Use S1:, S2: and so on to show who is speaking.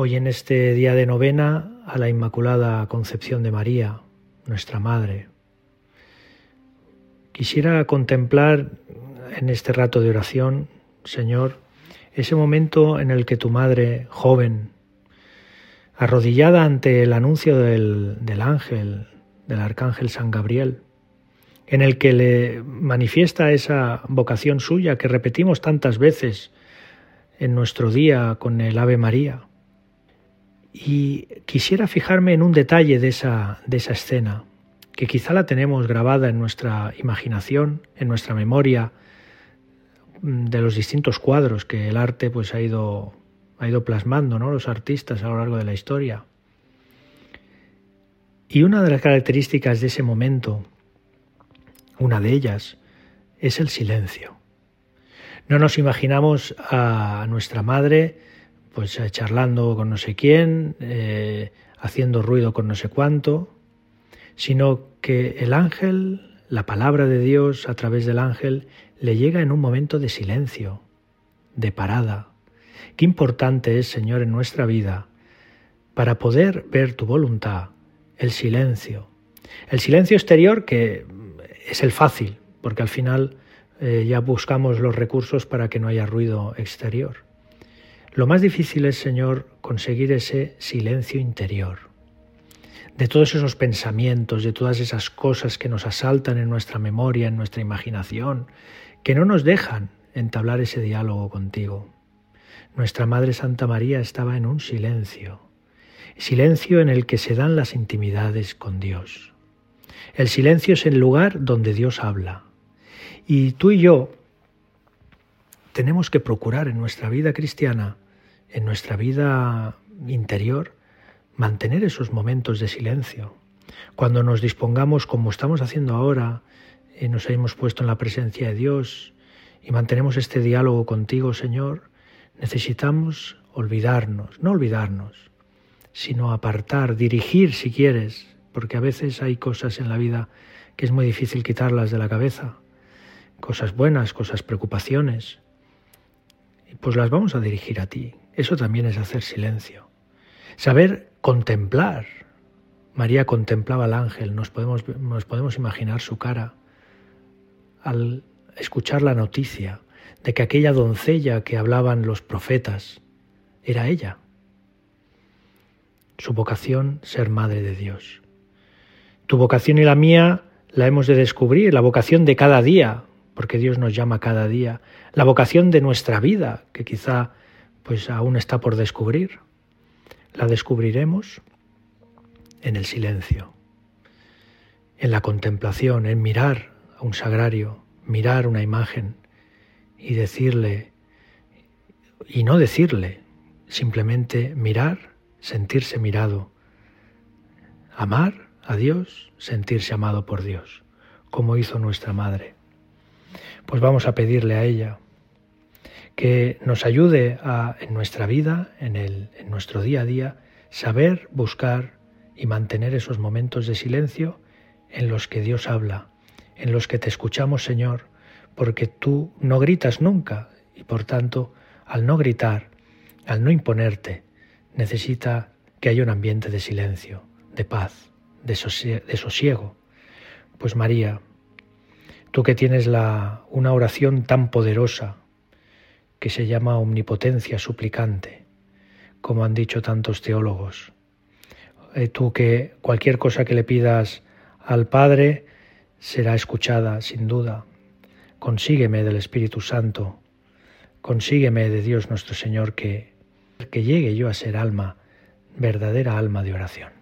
S1: Hoy en este día de novena a la Inmaculada Concepción de María, nuestra Madre, quisiera contemplar en este rato de oración, Señor, ese momento en el que tu Madre, joven, arrodillada ante el anuncio del, del ángel, del arcángel San Gabriel, en el que le manifiesta esa vocación suya que repetimos tantas veces en nuestro día con el Ave María. Y quisiera fijarme en un detalle de esa, de esa escena, que quizá la tenemos grabada en nuestra imaginación, en nuestra memoria, mm, de los distintos cuadros que el arte pues, ha, ido, ha ido plasmando, ¿no? los artistas a lo largo de la historia. Y una de las características de ese momento una de ellas es el silencio. No nos imaginamos a nuestra madre pues eh, charlando con no sé quién, eh, haciendo ruido con no sé cuánto, sino que el ángel, la palabra de Dios a través del ángel, le llega en un momento de silencio, de parada. Qué importante es, Señor, en nuestra vida, para poder ver tu voluntad, el silencio. El silencio exterior que es el fácil, porque al final eh, ya buscamos los recursos para que no haya ruido exterior. Lo más difícil es, Señor, conseguir ese silencio interior, de todos esos pensamientos, de todas esas cosas que nos asaltan en nuestra memoria, en nuestra imaginación, que no nos dejan entablar ese diálogo contigo. Nuestra Madre Santa María estaba en un silencio, silencio en el que se dan las intimidades con Dios. El silencio es el lugar donde Dios habla. Y tú y yo tenemos que procurar en nuestra vida cristiana, en nuestra vida interior, mantener esos momentos de silencio. Cuando nos dispongamos, como estamos haciendo ahora, y nos hemos puesto en la presencia de Dios y mantenemos este diálogo contigo, Señor, necesitamos olvidarnos, no olvidarnos, sino apartar, dirigir, si quieres, porque a veces hay cosas en la vida que es muy difícil quitarlas de la cabeza, cosas buenas, cosas preocupaciones, pues las vamos a dirigir a ti. Eso también es hacer silencio. Saber contemplar. María contemplaba al ángel, nos podemos, nos podemos imaginar su cara al escuchar la noticia de que aquella doncella que hablaban los profetas era ella. Su vocación, ser madre de Dios. Tu vocación y la mía la hemos de descubrir, la vocación de cada día, porque Dios nos llama cada día, la vocación de nuestra vida, que quizá pues aún está por descubrir. La descubriremos en el silencio, en la contemplación, en mirar a un sagrario, mirar una imagen y decirle, y no decirle, simplemente mirar, sentirse mirado, amar a Dios, sentirse amado por Dios, como hizo nuestra Madre. Pues vamos a pedirle a ella que nos ayude a, en nuestra vida, en, el, en nuestro día a día, saber buscar y mantener esos momentos de silencio en los que Dios habla, en los que te escuchamos, Señor, porque tú no gritas nunca y por tanto, al no gritar, al no imponerte, necesita que haya un ambiente de silencio, de paz de, sosiego. Pues María, tú que tienes la, una oración tan poderosa que se llama omnipotencia suplicante, como han dicho tantos teólogos, eh, tú que cualquier cosa que le pidas al Padre será escuchada sin duda. Consígueme del Espíritu Santo, consígueme de Dios nuestro Señor que, que llegue yo a ser alma, verdadera alma de oración.